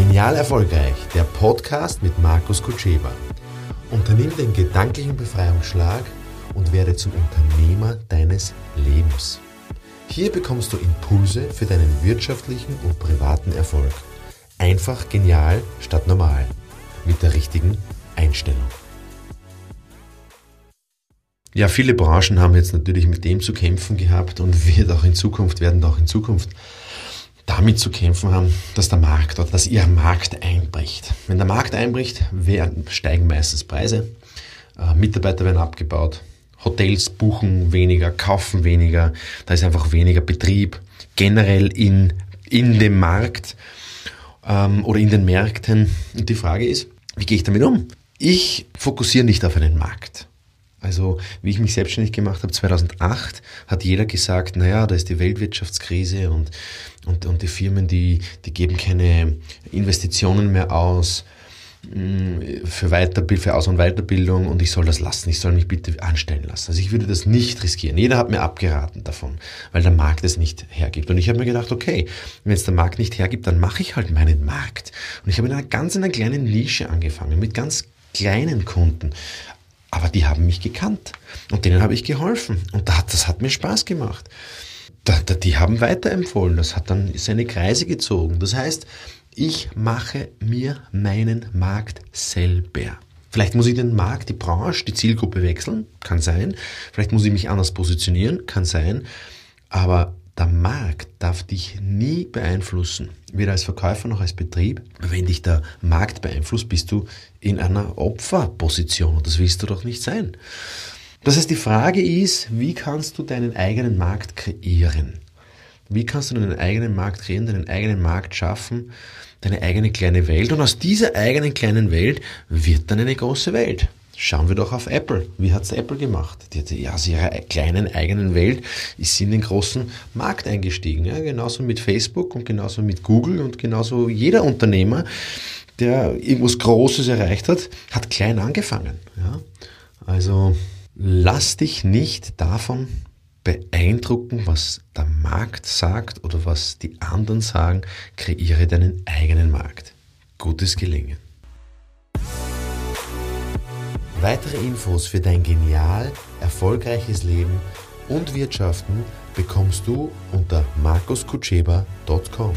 Genial Erfolgreich, der Podcast mit Markus Kutscheba. Unternimm den gedanklichen Befreiungsschlag und werde zum Unternehmer deines Lebens. Hier bekommst du Impulse für deinen wirtschaftlichen und privaten Erfolg. Einfach genial statt normal. Mit der richtigen Einstellung. Ja, viele Branchen haben jetzt natürlich mit dem zu kämpfen gehabt und wird auch in Zukunft, werden auch in Zukunft damit zu kämpfen haben, dass der Markt oder dass ihr Markt einbricht. Wenn der Markt einbricht, steigen meistens Preise, äh, Mitarbeiter werden abgebaut, Hotels buchen weniger, kaufen weniger, da ist einfach weniger Betrieb generell in, in dem Markt ähm, oder in den Märkten. Und die Frage ist, wie gehe ich damit um? Ich fokussiere nicht auf einen Markt. Also wie ich mich selbstständig gemacht habe 2008, hat jeder gesagt, naja, da ist die Weltwirtschaftskrise und, und, und die Firmen, die, die geben keine Investitionen mehr aus mm, für, Weiterbild, für Aus- und Weiterbildung und ich soll das lassen, ich soll mich bitte anstellen lassen. Also ich würde das nicht riskieren. Jeder hat mir abgeraten davon, weil der Markt es nicht hergibt. Und ich habe mir gedacht, okay, wenn es der Markt nicht hergibt, dann mache ich halt meinen Markt. Und ich habe in einer ganz in einer kleinen Nische angefangen, mit ganz kleinen Kunden. Aber die haben mich gekannt und denen habe ich geholfen und das hat mir Spaß gemacht. Die haben weiterempfohlen, das hat dann seine Kreise gezogen. Das heißt, ich mache mir meinen Markt selber. Vielleicht muss ich den Markt, die Branche, die Zielgruppe wechseln, kann sein. Vielleicht muss ich mich anders positionieren, kann sein. Aber der Markt darf dich nie beeinflussen, weder als Verkäufer noch als Betrieb. Wenn dich der Markt beeinflusst, bist du in einer Opferposition und das willst du doch nicht sein. Das heißt, die Frage ist, wie kannst du deinen eigenen Markt kreieren? Wie kannst du deinen eigenen Markt kreieren, deinen eigenen Markt schaffen, deine eigene kleine Welt? Und aus dieser eigenen kleinen Welt wird dann eine große Welt. Schauen wir doch auf Apple. Wie hat es Apple gemacht? Die hat ja aus ihrer kleinen eigenen Welt ist sie in den großen Markt eingestiegen. Ja, genauso mit Facebook und genauso mit Google und genauso jeder Unternehmer, der irgendwas Großes erreicht hat, hat klein angefangen. Ja? Also lass dich nicht davon beeindrucken, was der Markt sagt oder was die anderen sagen. Kreiere deinen eigenen Markt. Gutes Gelingen. Weitere Infos für dein genial erfolgreiches Leben und Wirtschaften bekommst du unter markuskutscheba.com.